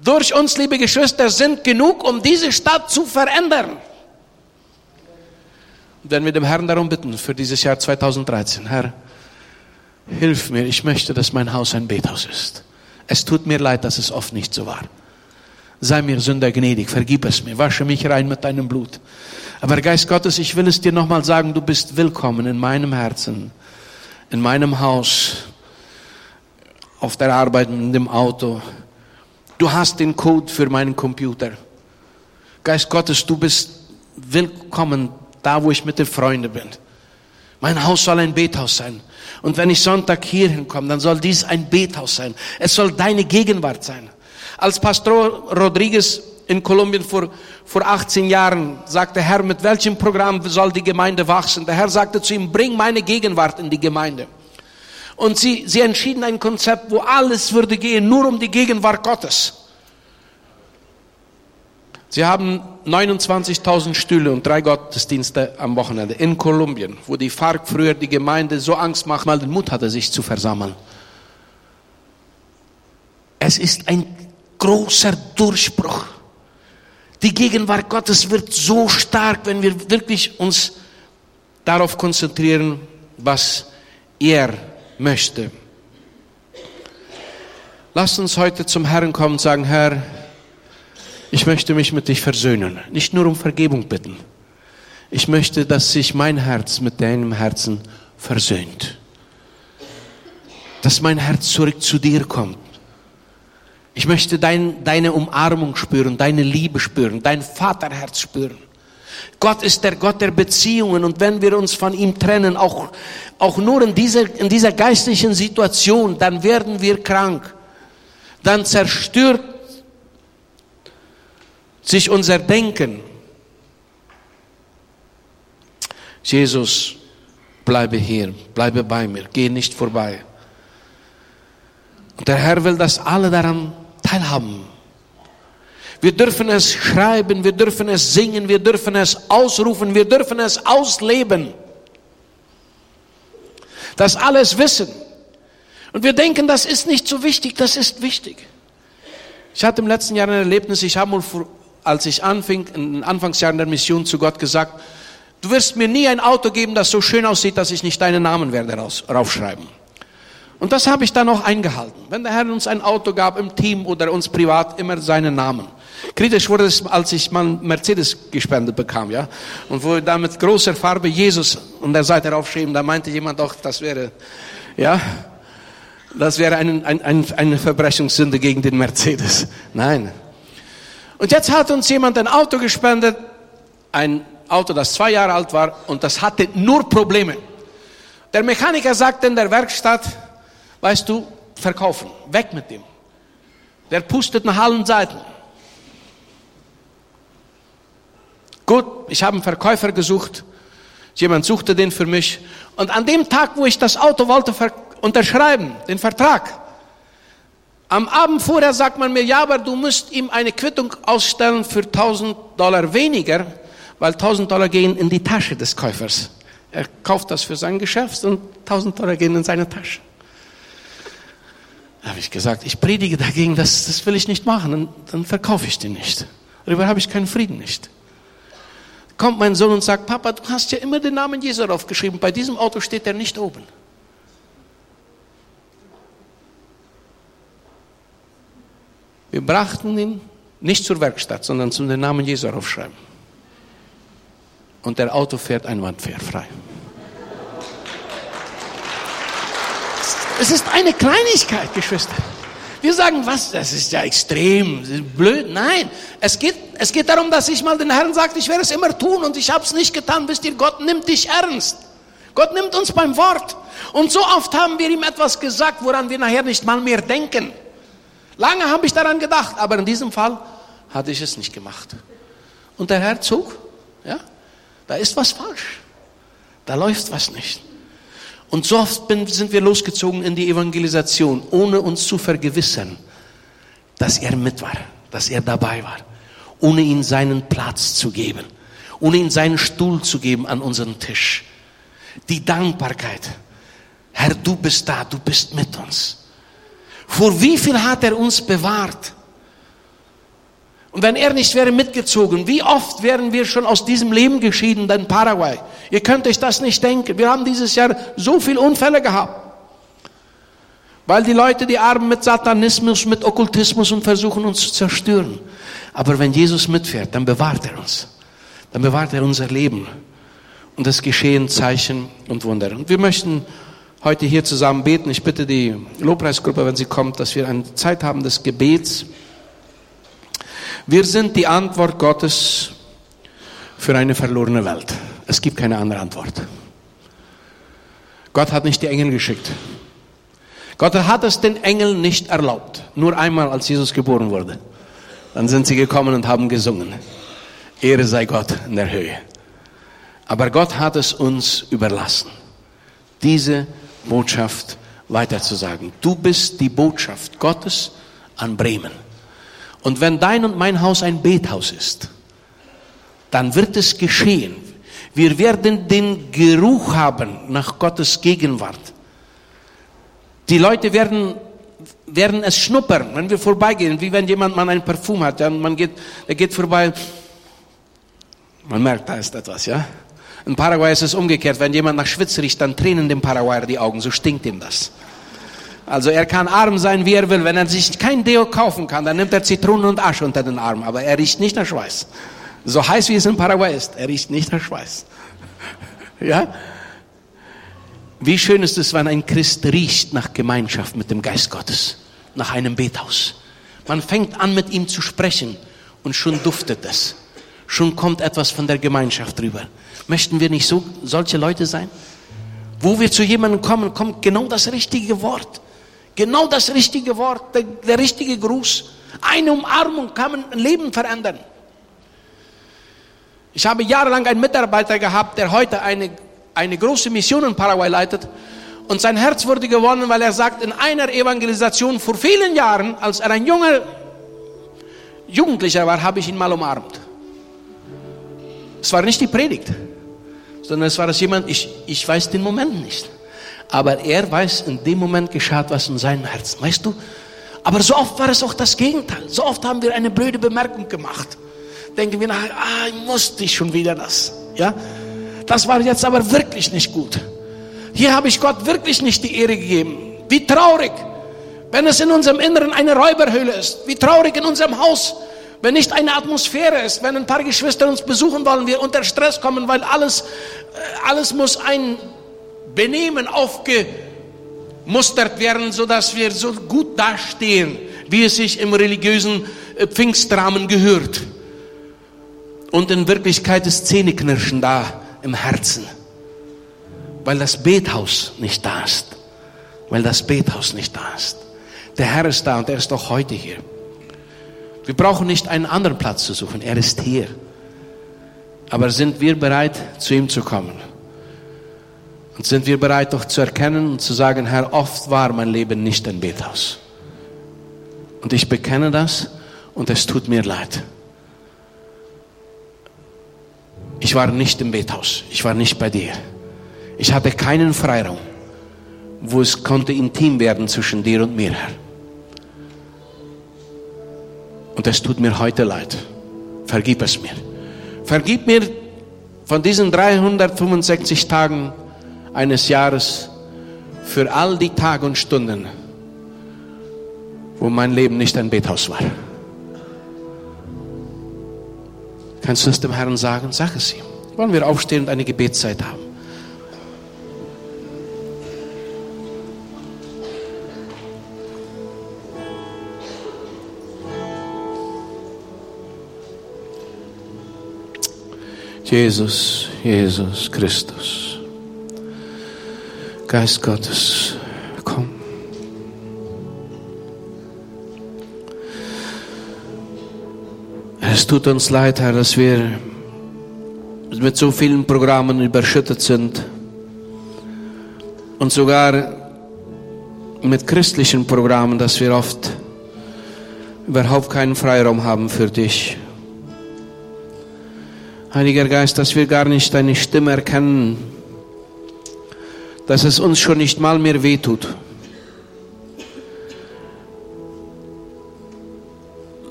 durch uns, liebe Geschwister, sind genug, um diese Stadt zu verändern. Und wenn wir dem Herrn darum bitten, für dieses Jahr 2013, Herr, hilf mir, ich möchte, dass mein Haus ein Bethaus ist. Es tut mir leid, dass es oft nicht so war. Sei mir Sünder gnädig, vergib es mir, wasche mich rein mit deinem Blut. Aber Geist Gottes, ich will es dir nochmal sagen, du bist willkommen in meinem Herzen, in meinem Haus, auf der Arbeit, in dem Auto, Du hast den Code für meinen Computer. Geist Gottes, du bist willkommen da, wo ich mit den Freunden bin. Mein Haus soll ein Bethaus sein. Und wenn ich Sonntag hier hinkomme, dann soll dies ein Bethaus sein. Es soll deine Gegenwart sein. Als Pastor Rodriguez in Kolumbien vor, vor 18 Jahren sagte, Herr, mit welchem Programm soll die Gemeinde wachsen? Der Herr sagte zu ihm, bring meine Gegenwart in die Gemeinde. Und sie, sie entschieden ein Konzept, wo alles würde gehen, nur um die Gegenwart Gottes. Sie haben 29.000 Stühle und drei Gottesdienste am Wochenende in Kolumbien, wo die FARC früher die Gemeinde so Angst macht, mal den Mut hatte, sich zu versammeln. Es ist ein großer Durchbruch. Die Gegenwart Gottes wird so stark, wenn wir wirklich uns darauf konzentrieren, was er möchte. Lasst uns heute zum Herrn kommen und sagen, Herr, ich möchte mich mit dich versöhnen. Nicht nur um Vergebung bitten. Ich möchte, dass sich mein Herz mit deinem Herzen versöhnt. Dass mein Herz zurück zu dir kommt. Ich möchte dein, deine Umarmung spüren, deine Liebe spüren, dein Vaterherz spüren. Gott ist der Gott der Beziehungen und wenn wir uns von ihm trennen, auch, auch nur in dieser, in dieser geistlichen Situation, dann werden wir krank. Dann zerstört sich unser Denken. Jesus, bleibe hier, bleibe bei mir, geh nicht vorbei. Und der Herr will, dass alle daran teilhaben. Wir dürfen es schreiben, wir dürfen es singen, wir dürfen es ausrufen, wir dürfen es ausleben. Das alles wissen. Und wir denken, das ist nicht so wichtig, das ist wichtig. Ich hatte im letzten Jahr ein Erlebnis, ich habe als ich anfing, in den Anfangsjahren der Mission zu Gott gesagt, du wirst mir nie ein Auto geben, das so schön aussieht, dass ich nicht deinen Namen werde raufschreiben. Und das habe ich dann auch eingehalten. Wenn der Herr uns ein Auto gab, im Team oder uns privat, immer seinen Namen. Kritisch wurde es, als ich mal Mercedes gespendet bekam, ja. Und wo da mit großer Farbe Jesus an der Seite raufschrieben, da meinte jemand doch, das wäre, ja, das wäre ein, ein, ein, eine Verbrechungssünde gegen den Mercedes. Nein. Und jetzt hat uns jemand ein Auto gespendet, ein Auto, das zwei Jahre alt war, und das hatte nur Probleme. Der Mechaniker sagte in der Werkstatt, weißt du, verkaufen, weg mit dem. Der pustet nach allen Seiten. Gut, ich habe einen Verkäufer gesucht. Jemand suchte den für mich. Und an dem Tag, wo ich das Auto wollte unterschreiben, den Vertrag, am Abend vorher sagt man mir, ja, aber du musst ihm eine Quittung ausstellen für 1000 Dollar weniger, weil 1000 Dollar gehen in die Tasche des Käufers. Er kauft das für sein Geschäft und 1000 Dollar gehen in seine Tasche. Habe ich gesagt, ich predige dagegen, das, das will ich nicht machen, dann, dann verkaufe ich den nicht. Darüber habe ich keinen Frieden nicht kommt mein Sohn und sagt, Papa, du hast ja immer den Namen Jesu draufgeschrieben, bei diesem Auto steht er nicht oben. Wir brachten ihn nicht zur Werkstatt, sondern zum Namen Jesu aufschreiben. Und der Auto fährt einwandfrei. Es ist eine Kleinigkeit, Geschwister. Wir sagen, was, das ist ja extrem, blöd. Nein, es geht, es geht darum, dass ich mal den Herrn sagt, ich werde es immer tun und ich habe es nicht getan. Wisst ihr, Gott nimmt dich ernst. Gott nimmt uns beim Wort. Und so oft haben wir ihm etwas gesagt, woran wir nachher nicht mal mehr denken. Lange habe ich daran gedacht, aber in diesem Fall hatte ich es nicht gemacht. Und der Herr zog, ja, da ist was falsch. Da läuft was nicht. Und so oft sind wir losgezogen in die Evangelisation, ohne uns zu vergewissern, dass er mit war, dass er dabei war, ohne ihm seinen Platz zu geben, ohne ihm seinen Stuhl zu geben an unseren Tisch. Die Dankbarkeit. Herr, du bist da, du bist mit uns. Vor wie viel hat er uns bewahrt? Und wenn er nicht wäre mitgezogen, wie oft wären wir schon aus diesem Leben geschieden in Paraguay? Ihr könnt euch das nicht denken. Wir haben dieses Jahr so viele Unfälle gehabt. Weil die Leute, die Armen mit Satanismus, mit Okkultismus und versuchen uns zu zerstören. Aber wenn Jesus mitfährt, dann bewahrt er uns. Dann bewahrt er unser Leben. Und es geschehen Zeichen und Wunder. Und wir möchten heute hier zusammen beten. Ich bitte die Lobpreisgruppe, wenn sie kommt, dass wir eine Zeit haben des Gebets. Wir sind die Antwort Gottes für eine verlorene Welt. Es gibt keine andere Antwort. Gott hat nicht die Engel geschickt. Gott hat es den Engeln nicht erlaubt. Nur einmal, als Jesus geboren wurde. Dann sind sie gekommen und haben gesungen. Ehre sei Gott in der Höhe. Aber Gott hat es uns überlassen, diese Botschaft weiterzusagen. Du bist die Botschaft Gottes an Bremen. Und wenn dein und mein Haus ein Bethaus ist, dann wird es geschehen. Wir werden den Geruch haben nach Gottes Gegenwart. Die Leute werden, werden es schnuppern, wenn wir vorbeigehen, wie wenn jemand mal ein Parfum hat. Ja, man geht, der geht vorbei, man merkt, da ist etwas, ja. In Paraguay ist es umgekehrt, wenn jemand nach Schwitz riecht, dann tränen dem Paraguayer die Augen, so stinkt ihm das. Also er kann arm sein, wie er will. Wenn er sich kein Deo kaufen kann, dann nimmt er Zitronen und Asche unter den Arm. Aber er riecht nicht nach Schweiß. So heiß wie es in Paraguay ist, er riecht nicht nach Schweiß. Ja? Wie schön ist es, wenn ein Christ riecht nach Gemeinschaft mit dem Geist Gottes, nach einem Bethaus. Man fängt an, mit ihm zu sprechen und schon duftet es. Schon kommt etwas von der Gemeinschaft rüber. Möchten wir nicht so solche Leute sein? Wo wir zu jemandem kommen, kommt genau das richtige Wort. Genau das richtige Wort, der, der richtige Gruß. Eine Umarmung kann ein Leben verändern. Ich habe jahrelang einen Mitarbeiter gehabt, der heute eine, eine große Mission in Paraguay leitet. Und sein Herz wurde gewonnen, weil er sagt, in einer Evangelisation vor vielen Jahren, als er ein junger Jugendlicher war, habe ich ihn mal umarmt. Es war nicht die Predigt, sondern es war das jemand, ich, ich weiß den Moment nicht. Aber er weiß, in dem Moment geschah was in seinem Herzen. Weißt du? Aber so oft war es auch das Gegenteil. So oft haben wir eine blöde Bemerkung gemacht. Denken wir nachher, ah, musste schon wieder das. Ja? Das war jetzt aber wirklich nicht gut. Hier habe ich Gott wirklich nicht die Ehre gegeben. Wie traurig, wenn es in unserem Inneren eine Räuberhöhle ist. Wie traurig in unserem Haus, wenn nicht eine Atmosphäre ist, wenn ein paar Geschwister uns besuchen wollen, wir unter Stress kommen, weil alles, äh, alles muss ein Benehmen aufgemustert werden, so dass wir so gut dastehen, wie es sich im religiösen äh, Pfingstrahmen gehört. Und in Wirklichkeit ist Zähneknirschen da im Herzen, weil das Bethaus nicht da ist. Weil das Bethaus nicht da ist. Der Herr ist da und er ist auch heute hier. Wir brauchen nicht einen anderen Platz zu suchen, er ist hier. Aber sind wir bereit, zu ihm zu kommen? Und sind wir bereit, doch zu erkennen und zu sagen, Herr, oft war mein Leben nicht ein Bethaus. Und ich bekenne das und es tut mir leid. Ich war nicht im Bethaus, ich war nicht bei dir. Ich hatte keinen Freiraum, wo es konnte intim werden zwischen dir und mir, Herr. Und es tut mir heute leid. Vergib es mir. Vergib mir von diesen 365 Tagen eines Jahres für all die Tage und Stunden, wo mein Leben nicht ein Bethaus war. Kannst du es dem Herrn sagen? Sag es ihm. Wollen wir aufstehen und eine Gebetszeit haben? Jesus, Jesus Christus. Geist Gottes, komm. Es tut uns leid, Herr, dass wir mit so vielen Programmen überschüttet sind und sogar mit christlichen Programmen, dass wir oft überhaupt keinen Freiraum haben für dich. Heiliger Geist, dass wir gar nicht deine Stimme erkennen, dass es uns schon nicht mal mehr wehtut.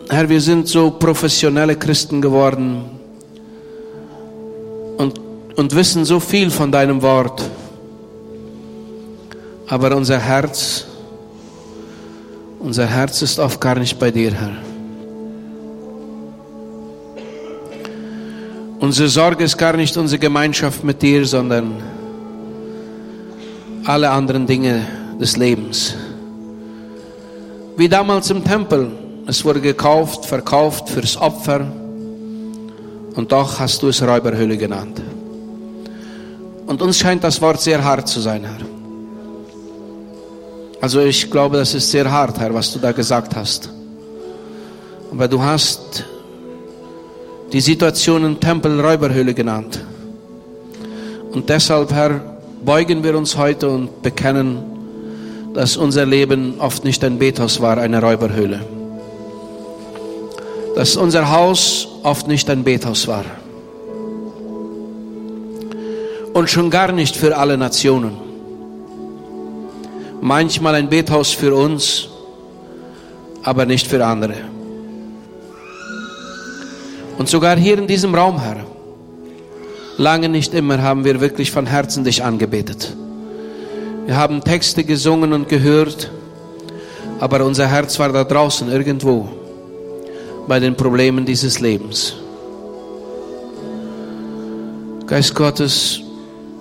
Herr, wir sind so professionelle Christen geworden und, und wissen so viel von deinem Wort. Aber unser Herz, unser Herz ist oft gar nicht bei dir, Herr. Unsere Sorge ist gar nicht unsere Gemeinschaft mit dir, sondern alle anderen Dinge des Lebens. Wie damals im Tempel. Es wurde gekauft, verkauft fürs Opfer. Und doch hast du es Räuberhöhle genannt. Und uns scheint das Wort sehr hart zu sein, Herr. Also ich glaube, das ist sehr hart, Herr, was du da gesagt hast. Aber du hast die Situation im Tempel Räuberhöhle genannt. Und deshalb, Herr, beugen wir uns heute und bekennen, dass unser Leben oft nicht ein Bethaus war, eine Räuberhöhle. Dass unser Haus oft nicht ein Bethaus war. Und schon gar nicht für alle Nationen. Manchmal ein Bethaus für uns, aber nicht für andere. Und sogar hier in diesem Raum, Herr, lange nicht immer haben wir wirklich von Herzen dich angebetet. Wir haben Texte gesungen und gehört, aber unser Herz war da draußen irgendwo bei den Problemen dieses Lebens. Geist Gottes,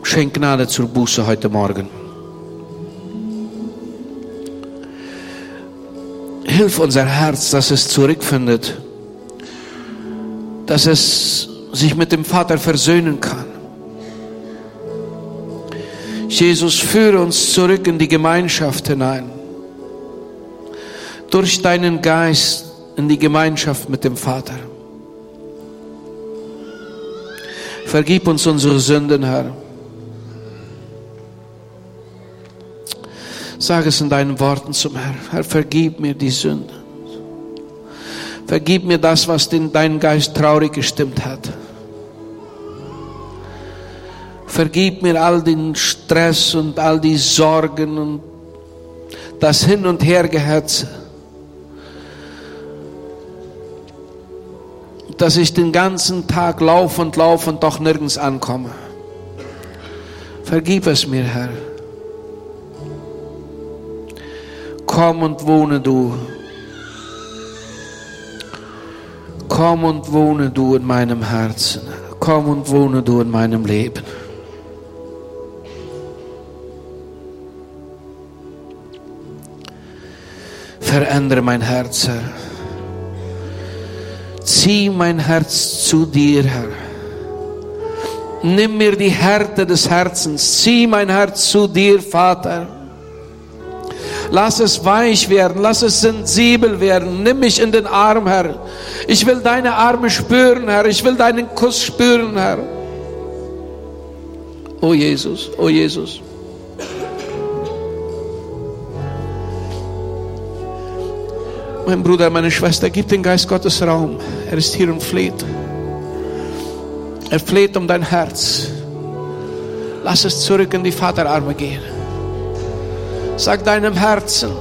schenk Gnade zur Buße heute Morgen. Hilf unser Herz, dass es zurückfindet dass es sich mit dem Vater versöhnen kann. Jesus, führe uns zurück in die Gemeinschaft hinein. Durch deinen Geist in die Gemeinschaft mit dem Vater. Vergib uns unsere Sünden, Herr. Sag es in deinen Worten zum Herrn. Herr, vergib mir die Sünden. Vergib mir das, was den, deinen Geist traurig gestimmt hat. Vergib mir all den Stress und all die Sorgen und das Hin- und Hergehetze. Dass ich den ganzen Tag laufe und laufe und doch nirgends ankomme. Vergib es mir, Herr. Komm und wohne du Komm und wohne du in meinem Herzen. Komm und wohne du in meinem Leben. Verändere mein Herz, Herr. Zieh mein Herz zu dir, Herr. Nimm mir die Härte des Herzens. Zieh mein Herz zu dir, Vater. Lass es weich werden, lass es sensibel werden. Nimm mich in den Arm, Herr. Ich will deine Arme spüren, Herr. Ich will deinen Kuss spüren, Herr. Oh Jesus, oh Jesus. Mein Bruder, meine Schwester, gib den Geist Gottes Raum. Er ist hier und fleht. Er fleht um dein Herz. Lass es zurück in die Vaterarme gehen. Sag deinem Herzen,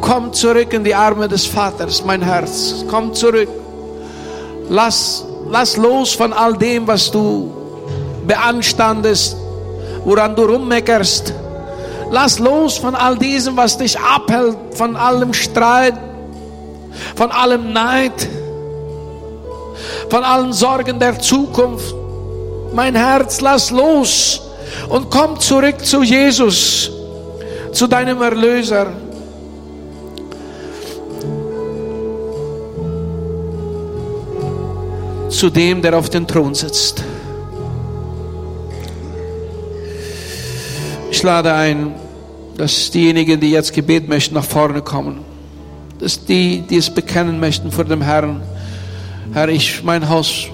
komm zurück in die Arme des Vaters, mein Herz. Komm zurück. Lass, lass los von all dem, was du beanstandest, woran du rummeckerst. Lass los von all diesem, was dich abhält, von allem Streit, von allem Neid, von allen Sorgen der Zukunft. Mein Herz, lass los und komm zurück zu Jesus, zu deinem Erlöser. Zu dem, der auf dem Thron sitzt. Ich lade ein, dass diejenigen, die jetzt Gebet möchten, nach vorne kommen. Dass die, die es bekennen möchten vor dem Herrn. Herr, ich, mein Haus,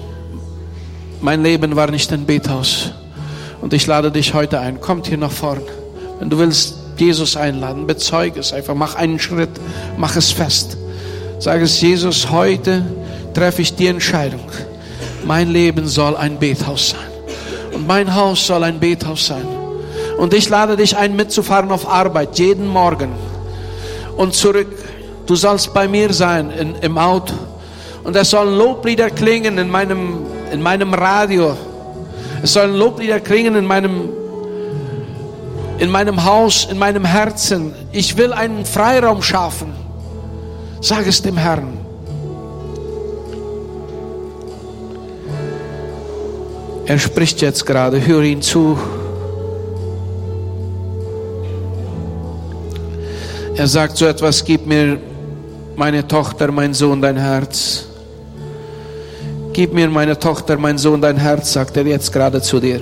mein Leben war nicht ein Bethaus. Und ich lade dich heute ein. Kommt hier nach vorne. Wenn du willst Jesus einladen, bezeuge es einfach. Mach einen Schritt, mach es fest. Sag es, Jesus, heute treffe ich die Entscheidung. Mein Leben soll ein Bethaus sein. Und mein Haus soll ein Bethaus sein. Und ich lade dich ein, mitzufahren auf Arbeit, jeden Morgen. Und zurück. Du sollst bei mir sein in, im Auto. Und es sollen Loblieder klingen in meinem, in meinem Radio. Es sollen Loblieder klingen in meinem, in meinem Haus, in meinem Herzen. Ich will einen Freiraum schaffen. Sag es dem Herrn. Er spricht jetzt gerade, hör ihn zu. Er sagt so etwas, gib mir meine Tochter, mein Sohn, dein Herz. Gib mir meine Tochter, mein Sohn, dein Herz, sagt er jetzt gerade zu dir.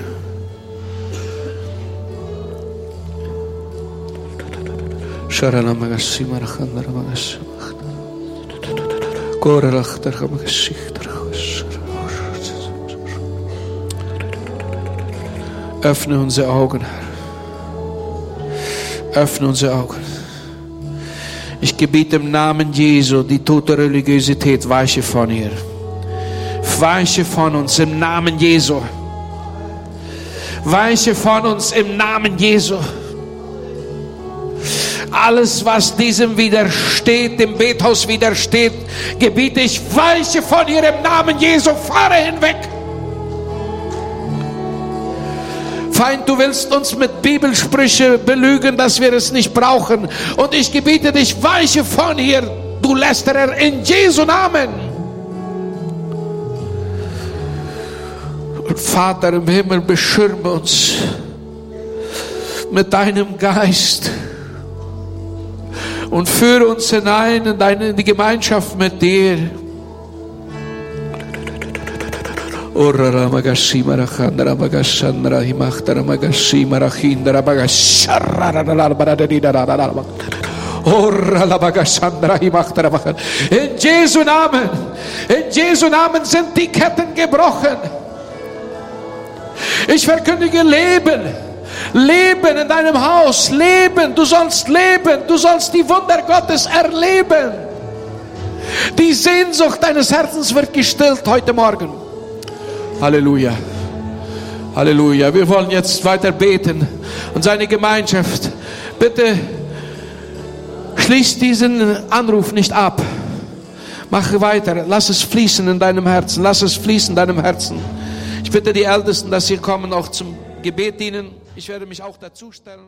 Öffne unsere Augen, Herr. Öffne unsere Augen. Ich gebiete im Namen Jesu die tote Religiosität, weiche von ihr. Weiche von uns im Namen Jesu. Weiche von uns im Namen Jesu. Alles, was diesem widersteht, dem Bethaus widersteht, gebiete ich, weiche von ihr im Namen Jesu, fahre hinweg. Feind, du willst uns mit Bibelsprüche belügen, dass wir es nicht brauchen. Und ich gebiete dich, weiche von hier, du Lästerer, in Jesu Namen. Und Vater im Himmel, beschirme uns mit deinem Geist und führe uns hinein in, deine, in die Gemeinschaft mit dir. Orra magashima rakhandra magashandra himachtara magashima rakhindra magashara In Jesu Namen, in Jesu Namen sind die Ketten gebrochen. Ich verkündige Leben. Leben in deinem Haus, Leben, du sollst leben, du sollst die Wunder Gottes erleben. Die Sehnsucht deines Herzens wird gestillt heute Morgen. Halleluja. Halleluja. Wir wollen jetzt weiter beten und seine Gemeinschaft. Bitte schließ diesen Anruf nicht ab. Mache weiter. Lass es fließen in deinem Herzen. Lass es fließen in deinem Herzen. Ich bitte die Ältesten, dass sie kommen, auch zum Gebet dienen. Ich werde mich auch dazu stellen.